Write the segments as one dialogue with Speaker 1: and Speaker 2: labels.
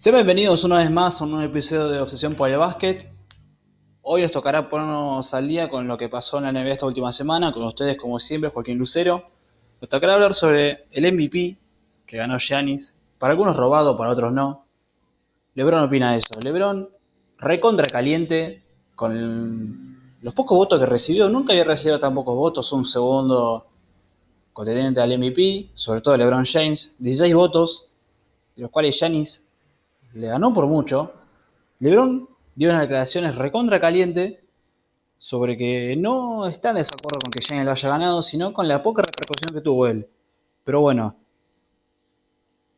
Speaker 1: Sean bienvenidos una vez más a un nuevo episodio de Obsesión por el Básquet. Hoy nos tocará ponernos al día con lo que pasó en la NBA esta última semana. Con ustedes, como siempre, Joaquín Lucero. Nos tocará hablar sobre el MVP que ganó Giannis. Para algunos robado, para otros no. Lebron opina eso. Lebron, recontra caliente, con los pocos votos que recibió. Nunca había recibido tan pocos votos. Un segundo contendiente al MVP, sobre todo Lebron James. 16 votos, de los cuales Giannis le ganó por mucho. LeBron dio unas declaraciones recontra caliente sobre que no está en desacuerdo con que Giannis lo haya ganado, sino con la poca repercusión que tuvo él. Pero bueno,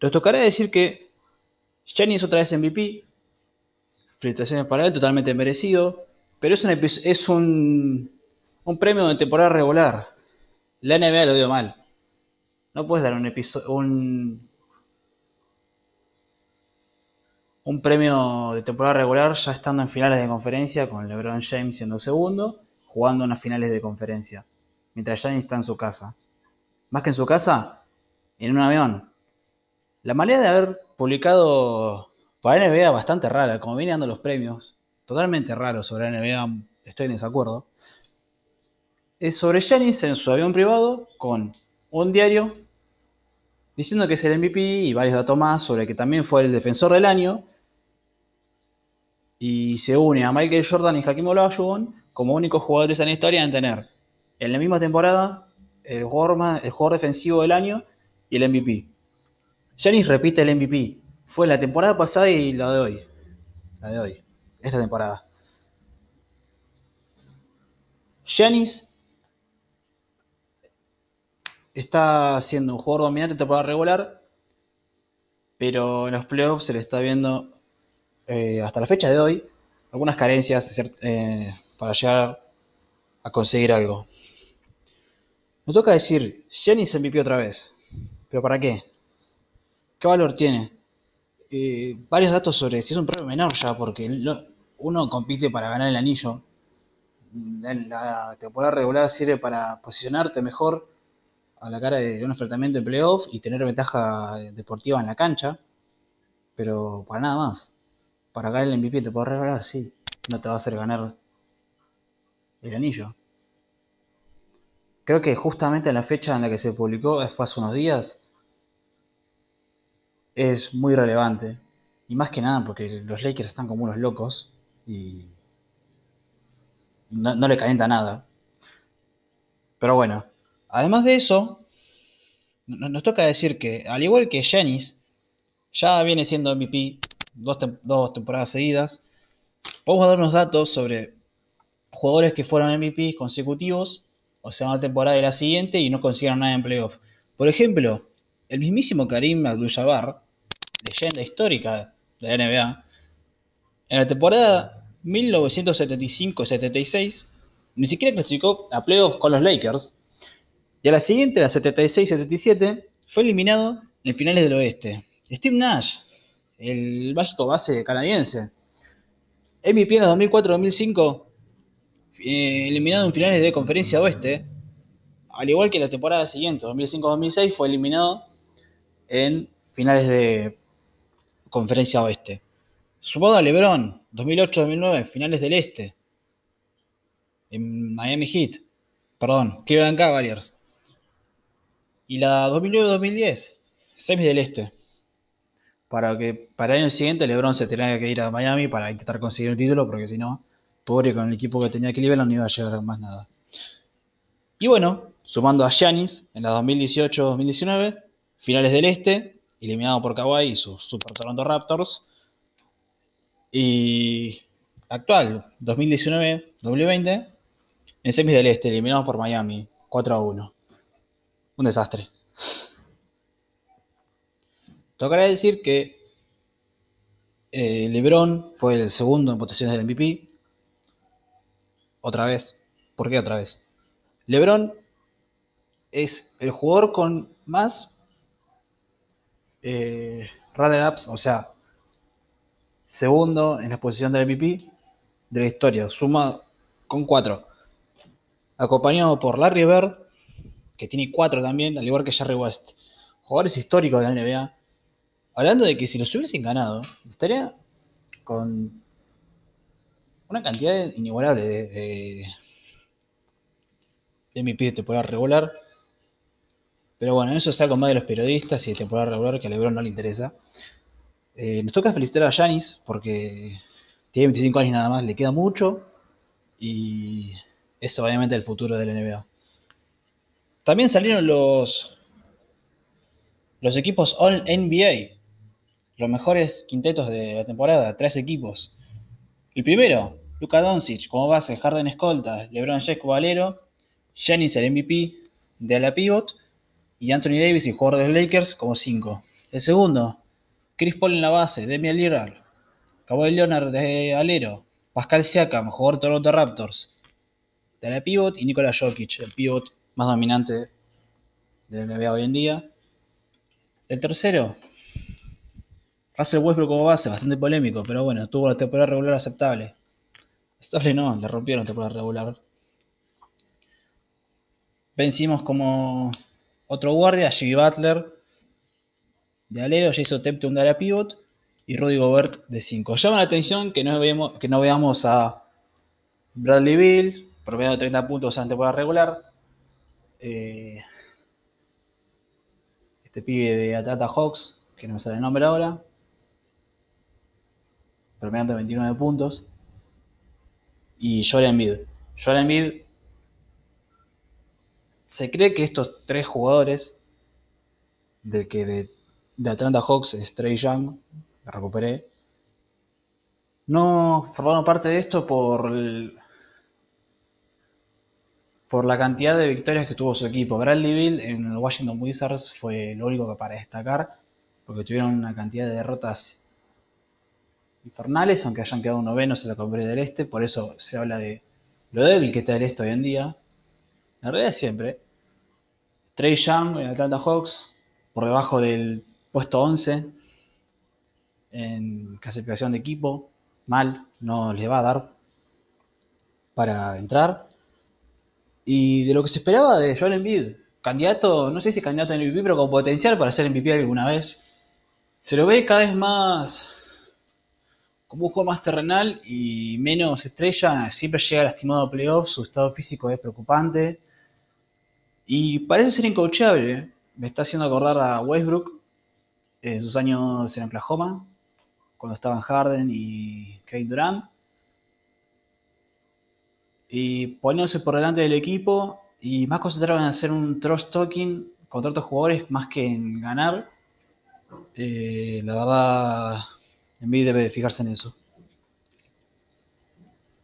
Speaker 1: nos tocará decir que Giannis otra vez MVP. Felicitaciones para él, totalmente merecido. Pero es un, es un, un premio de temporada regular. La NBA lo dio mal. No puedes dar un, episodio, un, un premio de temporada regular ya estando en finales de conferencia con LeBron James siendo segundo, jugando unas finales de conferencia, mientras Giannis está en su casa. Más que en su casa, en un avión. La manera de haber publicado para NBA bastante rara, como viene dando los premios, totalmente raro sobre NBA, estoy en desacuerdo, es sobre Giannis en su avión privado con un diario diciendo que es el MVP y varios datos más sobre que también fue el defensor del año y se une a Michael Jordan y Hakim Olajuwon como únicos jugadores en la historia en tener en la misma temporada el jugador, el jugador defensivo del año y el MVP. Giannis repite el MVP. Fue la temporada pasada y la de hoy. La de hoy. Esta temporada. Giannis está siendo un jugador dominante en temporada regular, pero en los playoffs se le está viendo eh, hasta la fecha de hoy, algunas carencias eh, para llegar a conseguir algo. Nos toca decir, Jenny se MVP otra vez. ¿Pero para qué? ¿Qué valor tiene? Eh, varios datos sobre si es un premio menor ya, porque uno compite para ganar el anillo. En la temporada regular sirve para posicionarte mejor a la cara de un enfrentamiento de playoff y tener ventaja deportiva en la cancha, pero para nada más para ganar el MVP te puedo regalar, sí. No te va a hacer ganar el anillo. Creo que justamente en la fecha en la que se publicó, fue hace unos días, es muy relevante. Y más que nada porque los Lakers están como unos locos y no, le calienta nada. Pero bueno, además de eso, nos toca decir que, al igual que Janis, ya viene siendo MVP dos, temporadas seguidas. Podemos dar unos datos sobre jugadores que fueron MVP consecutivos, o sea, una temporada y la siguiente, y no consiguieron nada en playoff. Por ejemplo, el mismísimo Karim Abdul-Jabbar, leyenda histórica de la NBA, en la temporada 1975-76, ni siquiera clasificó a playoffs con los Lakers, y a la siguiente, la 76-77, fue eliminado en finales del oeste. Steve Nash, el mágico base canadiense. MVP en 2004-2005, eh, eliminado en finales de conferencia oeste, al igual que la temporada siguiente, 2005-2006, fue eliminado en finales de conferencia oeste. Sumado a LeBron, 2008-2009, finales del este, en Miami Heat, perdón, Cleveland Cavaliers. Y la 2009-2010, semis del este para que para el año siguiente LeBron se tenga que ir a Miami para intentar conseguir un título, porque si no, pobre con el equipo que tenía Cleveland no iba a llegar a más nada. Y bueno, sumando a Giannis en la 2018-2019, finales del Este, eliminado por Kawhi y sus Super Toronto Raptors. Y actual, 2019-2020, en semis del Este, eliminado por Miami, 4 a 1. Un desastre. Tocará decir que eh, LeBron fue el segundo en posiciones del MVP. Otra vez. ¿Por qué otra vez? LeBron es el jugador con más eh, runner-ups, o sea, segundo en la posición del MVP de la historia, suma con cuatro. Acompañado por Larry Bird, que tiene cuatro también, al igual que Jerry West. Jugadores históricos de la NBA Hablando de que si los hubiesen ganado, estaría con una cantidad inigualable de, de, de MVP de temporada regular. Pero bueno, eso es más de los periodistas y de temporada regular que a LeBron no le interesa. Eh, nos toca felicitar a Yanis porque tiene 25 años nada más, le queda mucho y es obviamente el futuro de la NBA. También salieron los, los equipos All NBA, los mejores quintetos de la temporada, tres equipos. El primero, Luka Doncic como base, Harden escolta, LeBron James valero, Giannis el MVP de la pivot y Anthony Davis, el jugador de los Lakers, como 5. El segundo, Chris Paul en la base, Demian Lillard, Kawhi Leonard de alero, Pascal Siakam, jugador de Toronto Raptors, de la pivot y Nikola Jokic, el pivot más dominante de la NBA hoy en día. El tercero, Russell Westbrook como base, bastante polémico, pero bueno, tuvo la temporada regular aceptable. Aceptable no, le rompieron la temporada regular. Vencimos como otro guardia, Jimmy Butler de alero, Jason Tempton de la pivot y Rudy Gobert de 5. Llama la atención que no, veamos, que no veamos a Bradley Bill, promediando 30 puntos en temporada regular. Eh, este pibe de Atlanta Hawks, que no me sale el nombre ahora, promediando 29 puntos. Y Joel Embiid. Joel Embiid se cree que estos tres jugadores, del que de, Atlanta Hawks es Trey Young, recuperé, no formaron parte de esto por, por la cantidad de victorias que tuvo su equipo. Bradley Bill en el Washington Wizards fue lo único que para destacar, porque tuvieron una cantidad de derrotas infernales, aunque hayan quedado novenos en la Conferencia del Este, por eso se habla de lo débil que está el Este hoy en día. En realidad siempre. Trey Young en Atlanta Hawks, por debajo del puesto 11 en clasificación de equipo. Mal, no les va a dar para entrar. Y de lo que se esperaba de Joel Embiid, candidato, no sé si candidato en MVP, pero con potencial para ser MVP alguna vez. Se lo ve cada vez más como un juego más terrenal y menos estrella. Siempre llega lastimado a playoffs, su estado físico es preocupante. Y parece ser incoachable. Me está haciendo acordar a Westbrook en sus años en Oklahoma, cuando estaban Harden y Kevin Durant. Y poniéndose por delante del equipo y más concentrado en hacer un trust talking contra otros jugadores más que en ganar. Eh, la verdad, en mí debe fijarse en eso.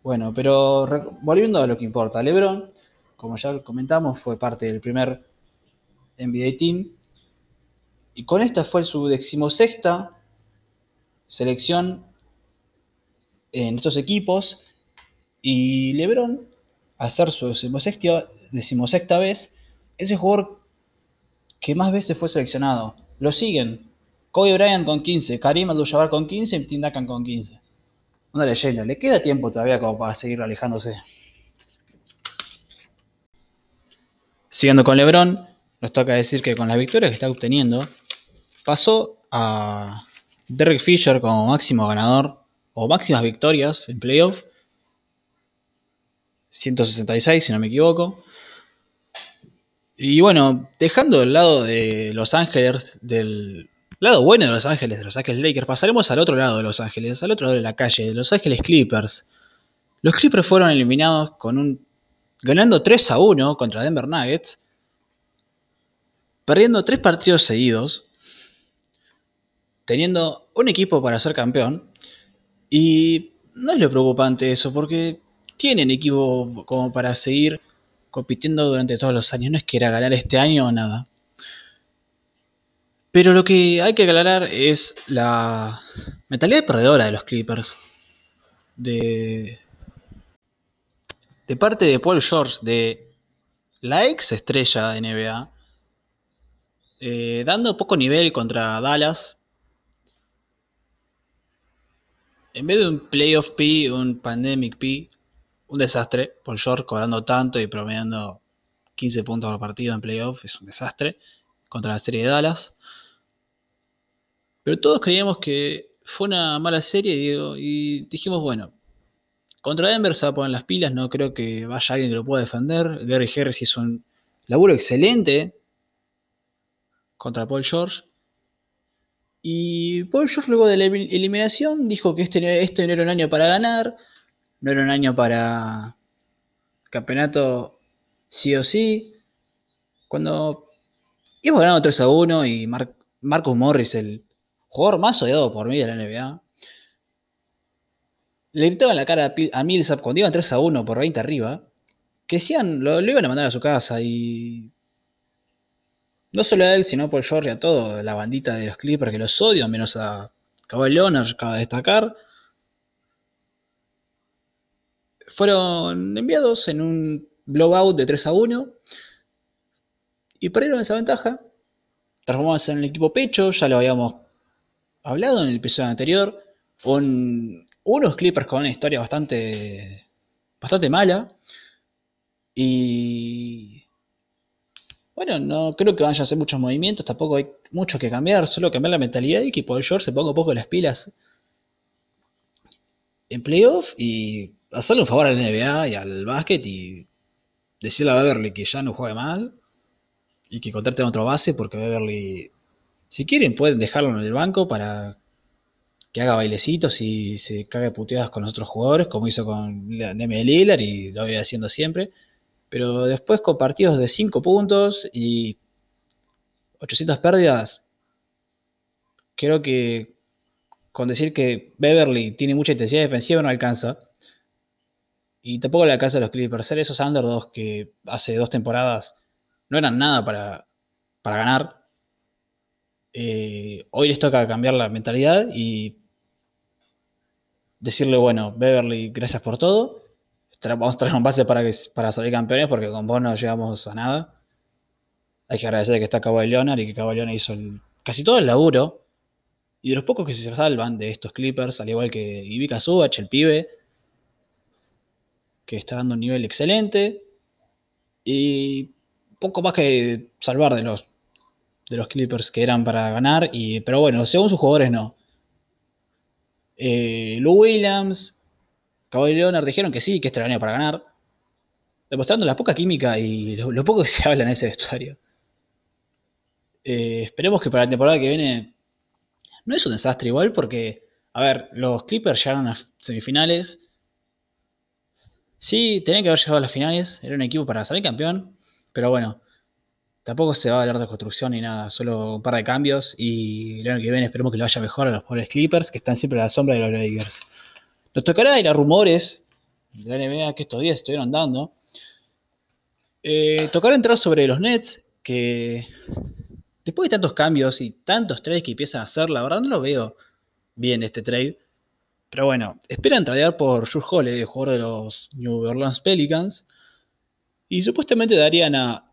Speaker 1: Bueno, pero volviendo a lo que importa, LeBron como ya comentamos, fue parte del primer NBA Team. Y con esta fue su decimosexta selección en estos equipos. Y LeBron, a ser su decimosexta, decimosexta vez, es el jugador que más veces fue seleccionado. Lo siguen Kobe Bryant con 15, Karim Abdul-Jabbar con 15 y Tim Duncan con 15. Una leyenda. Le queda tiempo todavía como para seguir alejándose. Siguiendo con LeBron, nos toca decir que con las victorias que está obteniendo, pasó a Derek Fisher como máximo ganador o máximas victorias en playoff. 166, si no me equivoco. Y bueno, dejando el lado de Los Ángeles, del lado bueno de Los Ángeles, de Los Ángeles Lakers, pasaremos al otro lado de Los Ángeles, al otro lado de la calle, de Los Ángeles Clippers. Los Clippers fueron eliminados con un ganando 3 a 1 contra Denver Nuggets, perdiendo tres partidos seguidos, teniendo un equipo para ser campeón. Y no es lo preocupante eso, porque tienen equipo como para seguir compitiendo durante todos los años. No es que era ganar este año o nada. Pero lo que hay que aclarar es la mentalidad perdedora de los Clippers. De, parte de Paul George, de la ex estrella de NBA, eh, dando poco nivel contra Dallas. En vez de un playoff P, un pandemic P, un desastre. Paul George cobrando tanto y promediando 15 puntos por partido en playoff, es un desastre contra la serie de Dallas. Pero todos creíamos que fue una mala serie y dijimos, bueno, contra Denver se va a poner las pilas, no creo que vaya alguien que lo pueda defender. Gary Harris hizo un laburo excelente contra Paul George. Y Paul George luego de la eliminación dijo que este, este no era un año para ganar, no era un año para campeonato sí o sí. Cuando íbamos ganando 3 a 1 y Marcus Morris, el jugador más odiado por mí de la NBA, le gritaba en la cara a Millsap cuando iban 3 a 1 por 20 arriba, que decían, lo, iban a mandar a su casa y no solo a él, sino por George y a todo, la bandita de los Clippers que los odio, menos a Kawhi Leonard, acaba de destacar. Fueron enviados en un blowout de 3 a 1 y perdieron esa ventaja. Transformamos en el equipo pecho, ya lo habíamos hablado en el episodio anterior. unos Clippers con una historia bastante, bastante mala. Y bueno, no creo que vaya a hacer muchos movimientos, tampoco hay mucho que cambiar, solo cambiar la mentalidad y que Paul George se ponga un poco las pilas en playoff y hacerle un favor a la NBA y al básquet y decirle a Beverly que ya no juegue mal y que contraten otro base porque Beverly, si quieren, pueden dejarlo en el banco para que haga bailecitos y se cague puteadas con los otros jugadores, como hizo con Demi Lillard y lo voy haciendo siempre. Pero después con partidos de 5 puntos y 800 pérdidas, creo que con decir que Beverly tiene mucha intensidad defensiva no alcanza. Y tampoco le alcanza a los Clippers. Ser esos underdogs que hace dos temporadas no eran nada para, ganar. Eh, hoy les toca cambiar la mentalidad y decirle, bueno, Beverly, gracias por todo. Vamos a traer un base para, que, para salir campeones porque con vos no llegamos a nada. Hay que agradecer que está Kawhi Leonard y que Kawhi Leonard hizo casi todo el laburo. Y de los pocos que se salvan de estos Clippers, al igual que Ivica Subach, el pibe, que está dando un nivel excelente. Y poco más que salvar de los, de los Clippers que eran para ganar. Y, pero bueno, según sus jugadores no. Eh, Lou Williams, Kawhi Leonard dijeron que sí, que este era para ganar. Demostrando la poca química y lo, poco que se habla en ese vestuario. Eh, esperemos que para la temporada que viene no es un desastre igual porque, a ver, los Clippers llegaron a semifinales. Sí, tenían que haber llegado a las finales, era un equipo para salir campeón, pero bueno, tampoco se va a hablar de construcción ni nada, solo un par de cambios y el año que viene esperemos que le vaya mejor a los pobres Clippers que están siempre a la sombra de los Lakers. Nos tocará ir a rumores de la NBA que estos días estuvieron dando. Eh, tocará entrar sobre los Nets, que después de tantos cambios y tantos trades que empiezan a hacer, la verdad no lo veo bien este trade. Pero bueno, esperan tradear por Jules Holiday, jugador de los New Orleans Pelicans. Y supuestamente darían a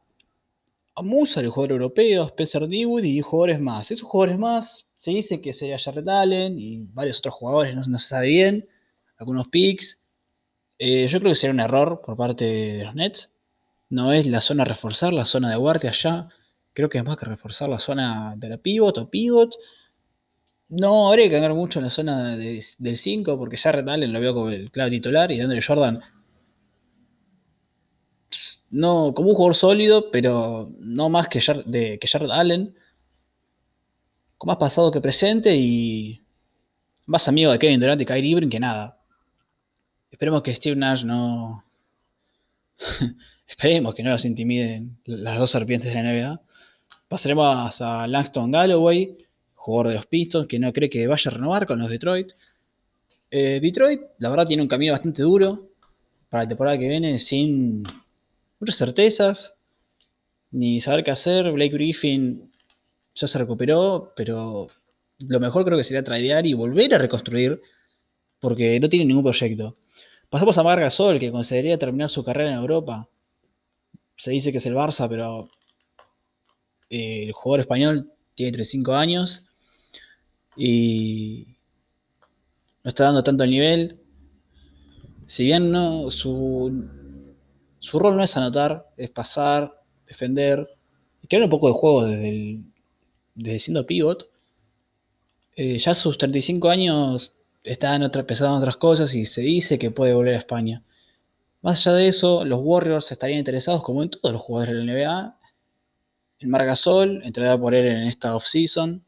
Speaker 1: Musa, el jugador europeo, Spencer Dewood y jugadores más. Esos jugadores más se dice que sería Jared Allen y varios otros jugadores, no, se sabe bien. Algunos picks. Eh, yo creo que sería un error por parte de los Nets. No es la zona a reforzar, la zona de guardia allá. Creo que es más que reforzar la zona de la pivot o pivot. No habría que cambiar mucho en la zona del 5 porque Jared Allen lo veo como el clave titular y Andre Jordan no como un jugador sólido, pero no más que, de, que Jared Allen. Con más pasado que presente y más amigo de Kevin Durant y Kyrie Irving que nada. Esperemos que Steve Nash no. Esperemos que no los intimiden las dos serpientes de la NBA. Pasaremos a Langston Galloway, jugador de los Pistons, que no cree que vaya a renovar con los Detroit. Eh, Detroit, la verdad, tiene un camino bastante duro para la temporada que viene, sin muchas certezas, ni saber qué hacer. Blake Griffin ya se recuperó, pero lo mejor creo que sería tradear y volver a reconstruir, porque no tiene ningún proyecto. Pasamos a Marc Gasol, que consideraría terminar su carrera en Europa. Se dice que es el Barça, pero eh, el jugador español tiene 35 años y no está dando tanto el nivel. Si bien no, su, su rol no es anotar, es pasar, defender y crear un poco de juego desde, desde siendo pivot. eh, ya a sus 35 años están otra, pensando en otras cosas y se dice que puede volver a España. Más allá de eso, los Warriors estarían interesados, como en todos los jugadores de la NBA, en Margasol, entrará por él en esta offseason.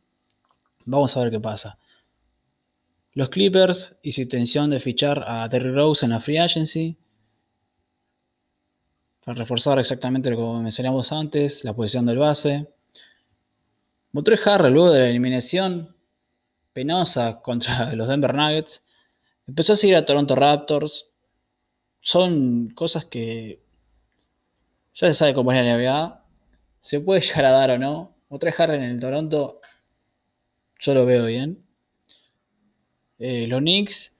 Speaker 1: Vamos a ver qué pasa. Los Clippers y su intención de fichar a Terry Rose en la free agency. Para reforzar exactamente lo que mencionamos antes, la posición del base. Montreux Harrell, luego de la eliminación penosa contra los Denver Nuggets, empezó a seguir a Toronto Raptors. Son cosas que ya se sabe cómo es la NBA. Se puede llegar a dar o no. Montreux Harrell en el Toronto, yo lo veo bien. Eh, los Knicks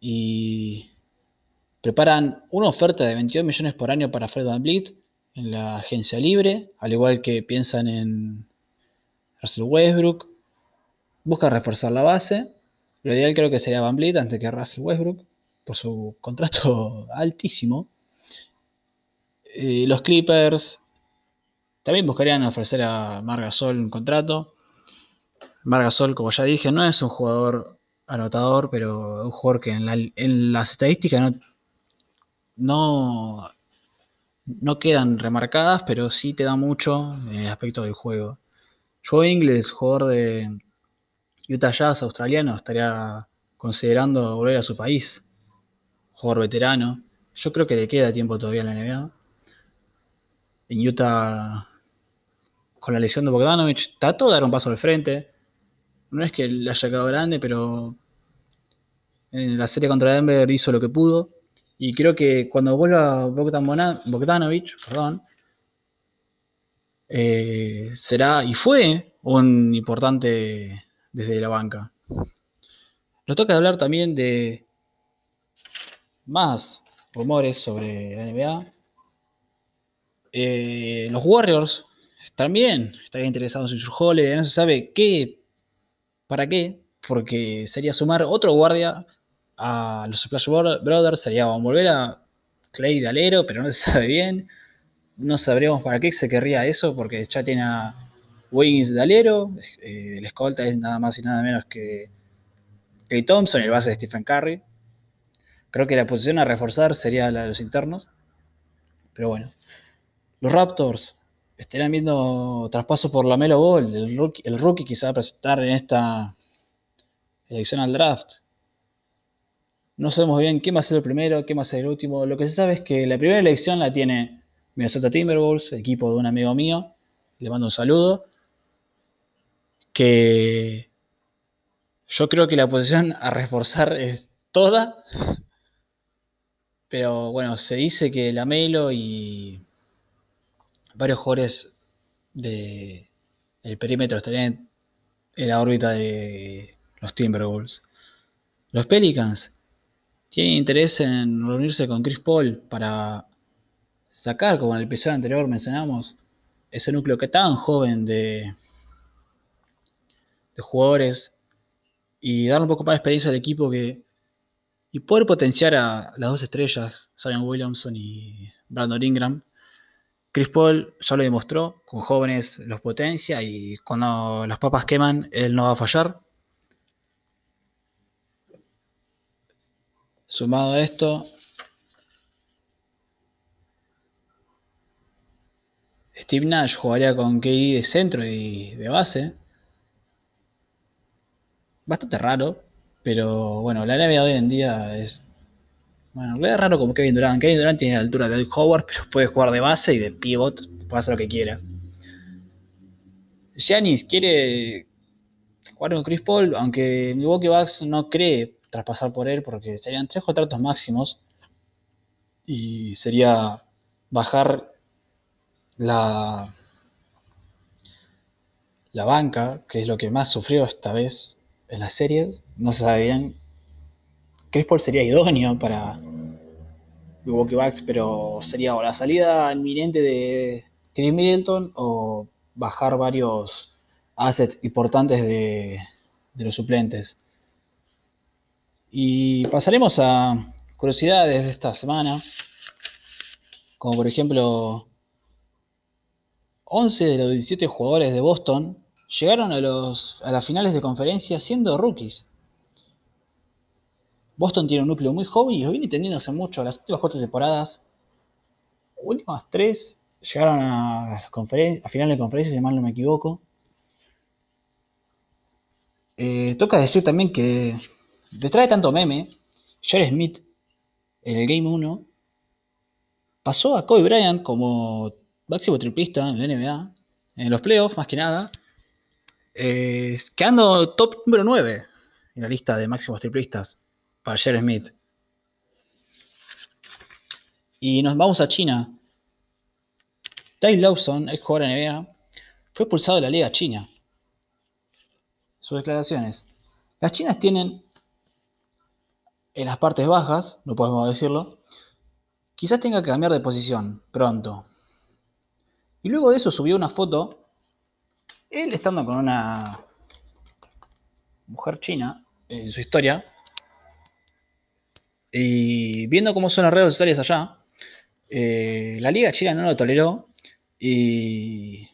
Speaker 1: y preparan una oferta de 22 millones por año para Fred Van Vliet en la agencia libre, al igual que piensan en Russell Westbrook. Busca reforzar la base. Lo ideal creo que sería Van Vliet antes que Russell Westbrook, por su contrato altísimo. Eh, los Clippers también buscarían ofrecer a Margasol un contrato. Margasol, como ya dije, no es un jugador anotador, pero un jugador que en, las estadísticas no, no, quedan remarcadas, pero sí te da mucho el aspecto del juego. Joe Ingles, jugador de Utah Jazz australiano, estaría considerando volver a su país. Jugador veterano. Yo creo que le queda tiempo todavía en la NBA. En Utah, con la lesión de Bogdanovich, trató de dar un paso al frente. No es que le haya quedado grande, pero en la serie contra Denver hizo lo que pudo. Y creo que cuando vuelva Bogdan Bogdanovich, perdón, eh, será y fue un importante desde la banca. Nos toca hablar también de más rumores sobre la NBA. Eh, los Warriors también estarían interesados en su Holiday. No se sabe qué, para qué, porque sería sumar otro guardia a los Splash Brothers sería volver a Clay de alero, pero no se sabe bien. No sabríamos para qué se querría eso, porque ya tiene a Wiggins de alero. Eh, el escolta es nada más y nada menos que Clay Thompson, el base de Stephen Curry. Creo que la posición a reforzar sería la de los internos. Pero bueno. Los Raptors estarán viendo traspaso por la Melo Ball. El rookie, el rookie quizá va a presentar en esta elección al draft. No sabemos bien quién va a ser el primero, quién va a ser el último. Lo que se sabe es que la primera elección la tiene Minnesota Timberwolves, equipo de un amigo mío. Le mando un saludo. Que yo creo que la posición a reforzar es toda. Pero bueno, se dice que la Melo y varios jugadores del perímetro estarían en la órbita de los Timberwolves. Los Pelicans tiene interés en reunirse con Chris Paul para sacar, como en el episodio anterior mencionamos, ese núcleo que tan joven de, de jugadores y dar un poco más de experiencia al equipo que y poder potenciar a las dos estrellas, Zion Williamson y Brandon Ingram. Chris Paul ya lo demostró, con jóvenes los potencia y cuando las papas queman, él no va a fallar. Sumado a esto, Steve Nash jugaría con KD de centro y de base. Bastante raro, pero bueno, la NBA hoy en día es. Bueno, es raro como Kevin Durant. Kevin Durant tiene la altura de Howard, pero puede jugar de base y de pivot, puede hacer lo que quiera. Giannis quiere jugar con Chris Paul, aunque Milwaukee Bucks no cree traspasar por él porque serían tres contratos máximos y sería bajar la, la banca, que es lo que más sufrió esta vez en las series. No se sabe bien. Chris Paul sería idóneo para Milwaukee Bucks, pero sería o la salida inminente de Chris Middleton o bajar varios assets importantes de, de los suplentes. Y pasaremos a curiosidades de esta semana, como por ejemplo, 11 de los 17 jugadores de Boston llegaron a, las finales de conferencia siendo rookies. Boston tiene un núcleo muy joven y viene tendiéndose mucho. Las últimas cuatro temporadas, últimas tres, llegaron a, a finales de conferencia, si mal no me equivoco. Eh, toca decir también que detrás de tanto meme, Jerry Smith en el Game 1 pasó a Kobe Bryant como máximo triplista en la NBA, en los playoffs más que nada, quedando top número 9 en la lista de máximos triplistas para Jerry Smith. Y nos vamos a China. Ty Lawson, el jugador de NBA, fue expulsado de la Liga China. Sus declaraciones. Las chinas tienen en las partes bajas, no podemos decirlo, quizás tenga que cambiar de posición pronto. Y luego de eso subió una foto, él estando con una mujer china en su historia, y viendo cómo son las redes sociales allá, eh, la liga china no lo toleró y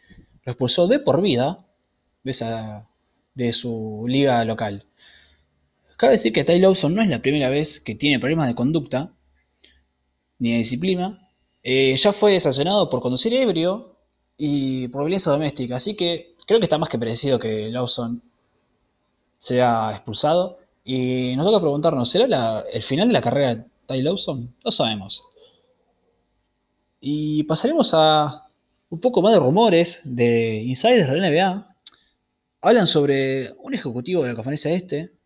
Speaker 1: lo expulsó de por vida de, su liga local. Cabe decir que Ty Lawson no es la primera vez que tiene problemas de conducta ni de disciplina. Eh, ya fue sancionado por conducir ebrio y por violencia doméstica, así que creo que está más que parecido que Lawson sea expulsado. Y nos toca preguntarnos, ¿será el final de la carrera de Ty Lawson? No sabemos. Y pasaremos a un poco más de rumores de insiders de la NBA. Hablan sobre un ejecutivo de la conferencia este,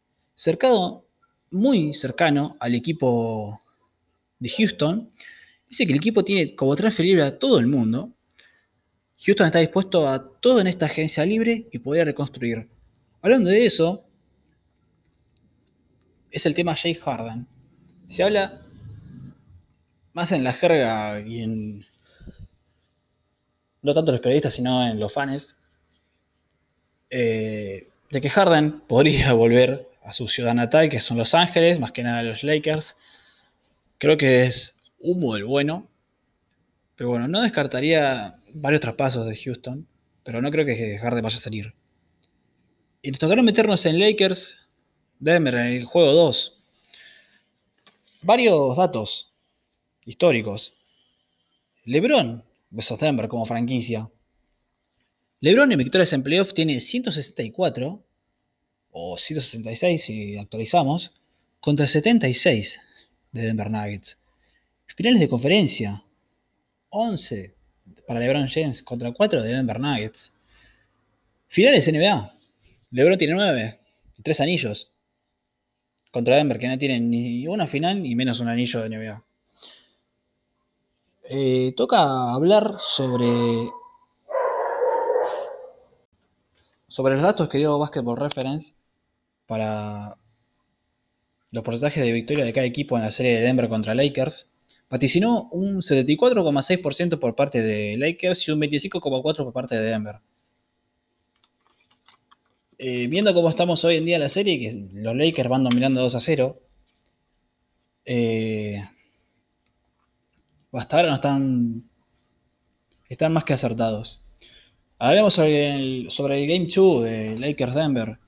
Speaker 1: cercado, muy cercano al equipo de Houston, dice que el equipo tiene como transfer libre a todo el mundo. Houston está dispuesto a todo en esta agencia libre y poder reconstruir. Hablando de eso, es el tema Jay Harden. Se habla más en la jerga y en. No tanto los periodistas, sino en los fans. Eh, de que Harden podría volver a su ciudad natal, que son Los Ángeles, más que nada los Lakers. Creo que es humo del bueno. Pero bueno, no descartaría varios traspasos de Houston, pero no creo que Harden vaya a salir. Y nos tocaron meternos en Lakers, Denver, en el juego 2. Varios datos históricos. LeBron versus Denver como franquicia. LeBron en victorias en playoff tiene 164 o 166 si actualizamos, contra 76 de Denver Nuggets. Finales de conferencia, 11 para LeBron James contra 4 de Denver Nuggets. Finales NBA, LeBron tiene 9 y 3 anillos contra Denver, que no tiene ni una final ni menos un anillo de NBA. Eh, toca hablar sobre sobre los datos que dio Basketball Reference para los porcentajes de victoria de cada equipo en la serie de Denver contra Lakers, vaticinó un 74,6% por parte de Lakers y un 25,4% por parte de Denver. Eh, viendo cómo estamos hoy en día en la serie, que los Lakers van dominando 2 a 0, eh, hasta ahora no están, están más que acertados. Hablemos sobre el, sobre el Game 2 de Lakers Denver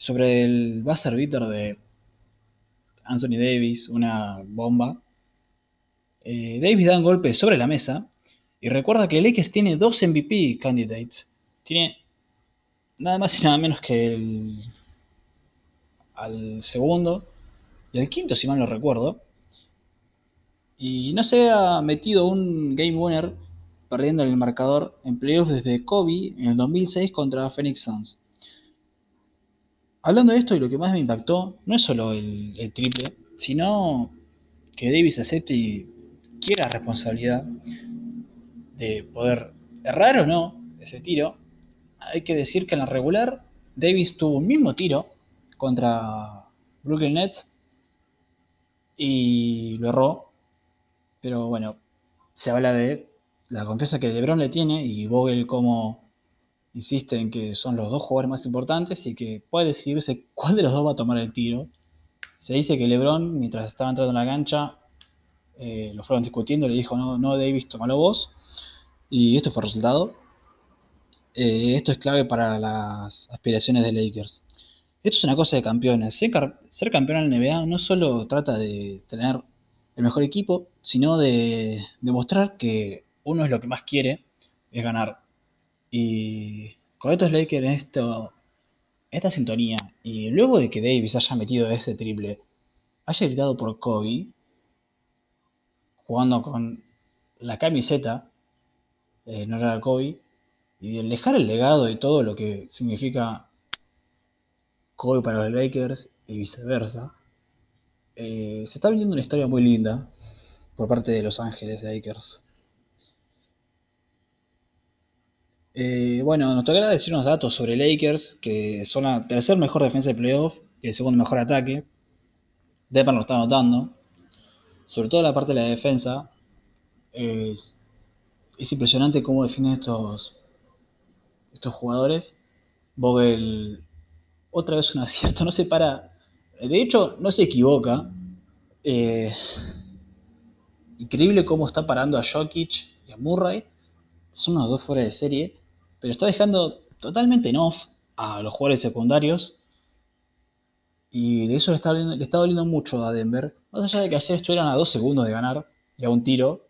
Speaker 1: sobre el buzzer beater de Anthony Davis, una bomba. Eh, Davis da un golpe sobre la mesa y recuerda que Lakers tiene dos MVP candidates. Tiene nada más y nada menos que el al segundo y al quinto, si mal no recuerdo. Y no se ha metido un game winner perdiendo el marcador en playoffs desde Kobe en el 2006 contra Phoenix Suns. Hablando de esto, y lo que más me impactó, no es solo el, triple, sino que Davis acepte y quiera responsabilidad de poder errar o no ese tiro. Hay que decir que en la regular, Davis tuvo un mismo tiro contra Brooklyn Nets y lo erró. Pero bueno, se habla de la confianza que LeBron le tiene y Vogel como insiste en que son los dos jugadores más importantes y que puede decidirse cuál de los dos va a tomar el tiro. Se dice que LeBron, mientras estaba entrando en la cancha, eh, lo fueron discutiendo, le dijo, no, no Davis, tomalo vos. Y esto fue el resultado. eh, esto es clave para las aspiraciones de Lakers. Esto es una cosa de campeones. Ser, campeón en la NBA no solo trata de tener el mejor equipo, sino de demostrar que uno es lo que más quiere, es ganar. Y con estos Lakers en esto, esta sintonía, y luego de que Davis haya metido ese triple, haya gritado por Kobe, jugando con la camiseta, eh, no era Kobe, y el dejar el legado y todo lo que significa Kobe para los Lakers y viceversa, eh, se está viendo una historia muy linda por parte de Los Ángeles Lakers. Eh, bueno, nos tocará decir unos datos sobre Lakers, que son la tercer mejor defensa de playoff y el segundo mejor ataque. Denver lo está notando. Sobre todo la parte de la defensa. Es, es impresionante cómo definen estos, estos jugadores. Vogel, otra vez un acierto, no se para. De hecho, no se equivoca. Eh, increíble cómo está parando a Jokic y a Murray. Son los dos fuera de serie. Pero está dejando totalmente en off a los jugadores secundarios. Y de eso le está, le está doliendo mucho a Denver. Más allá de que ayer estuvieran a dos segundos de ganar y a un tiro.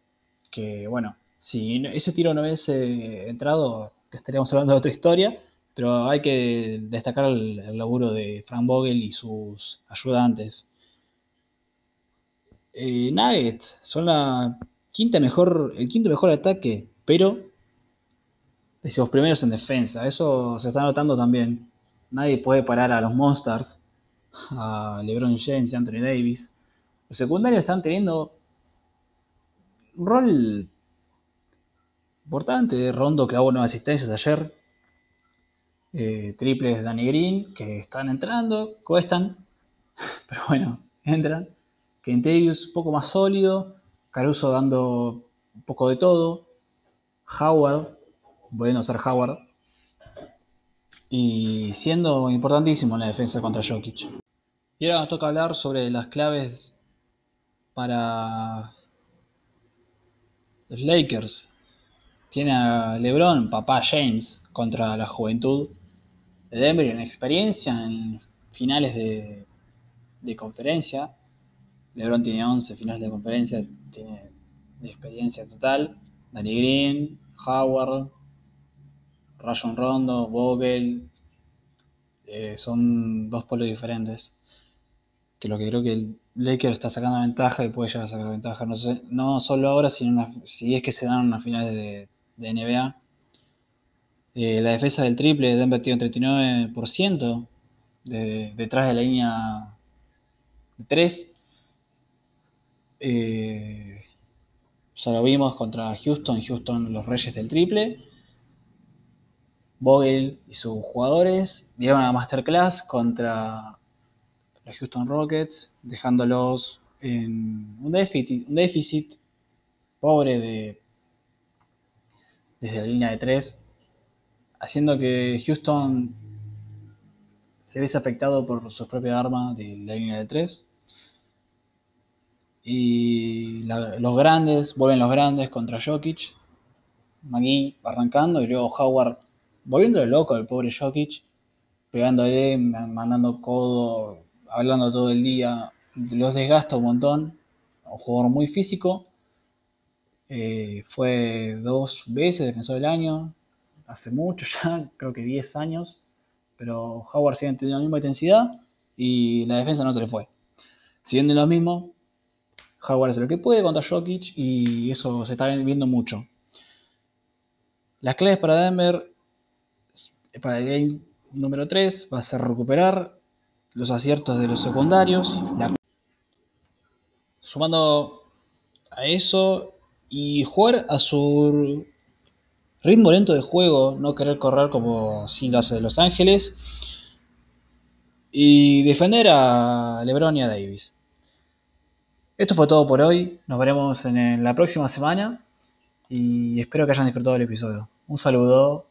Speaker 1: Que bueno, si ese tiro no hubiese entrado, estaríamos hablando de otra historia, pero hay que destacar el, laburo de Frank Vogel y sus ayudantes. Eh, Nuggets son la quinta mejor, el quinto mejor ataque, pero decimos primeros en defensa. Eso se está notando también. Nadie puede parar a los Monsters, a LeBron James y Anthony Davis. Los secundarios están teniendo un rol importante. Rondo clavó nueve asistencias ayer. Eh, triples de Danny Green que están entrando, cuestan, pero bueno, entran. Kentavius un poco más sólido. Caruso dando un poco de todo. Howard, volviendo a ser Howard. Y siendo importantísimo en la defensa contra Jokic. Y ahora toca hablar sobre las claves para los Lakers tiene a LeBron, papá James, contra la juventud de Denver en experiencia en finales de, conferencia. LeBron tiene 11 finales de conferencia, tiene de experiencia total. Danny Green, Howard, Rajon Rondo, Vogel, eh, son dos polos diferentes. Que lo que creo que el Lakers está sacando ventaja y puede llegar a sacar ventaja. No, solo ahora, sino si es que se dan unas finales de, de NBA. Eh, la defensa del triple, Denver tiene un 39% detrás de la línea de 3. Eh, ya lo vimos contra Houston, Houston los reyes del triple. Vogel y sus jugadores dieron una masterclass contra los Houston Rockets, dejándolos en un déficit, pobre de desde la línea de 3, haciendo que Houston se viese afectado por su propia arma de la línea de 3. Y los grandes, vuelven los grandes contra Jokic. McGee arrancando y luego Howard volviéndole loco al pobre Jokic, pegándole, mandando codo, hablando todo el día. Los desgasta un montón. Un jugador muy físico eh, fue dos veces defensor del año, hace mucho ya, creo que 10 años, pero Howard sigue teniendo la misma intensidad y la defensa no se le fue. Siguiendo lo mismo, Howard hace lo que puede contra Jokic y eso se está viendo mucho. Las claves para Denver, para el game número 3, va a ser recuperar los aciertos de los secundarios. Sumando a eso, y jugar a su ritmo lento de juego, no querer correr como si lo hace Los Ángeles y defender a LeBron y a Davis. Esto fue todo por hoy, nos veremos en la próxima semana y espero que hayan disfrutado el episodio. Un saludo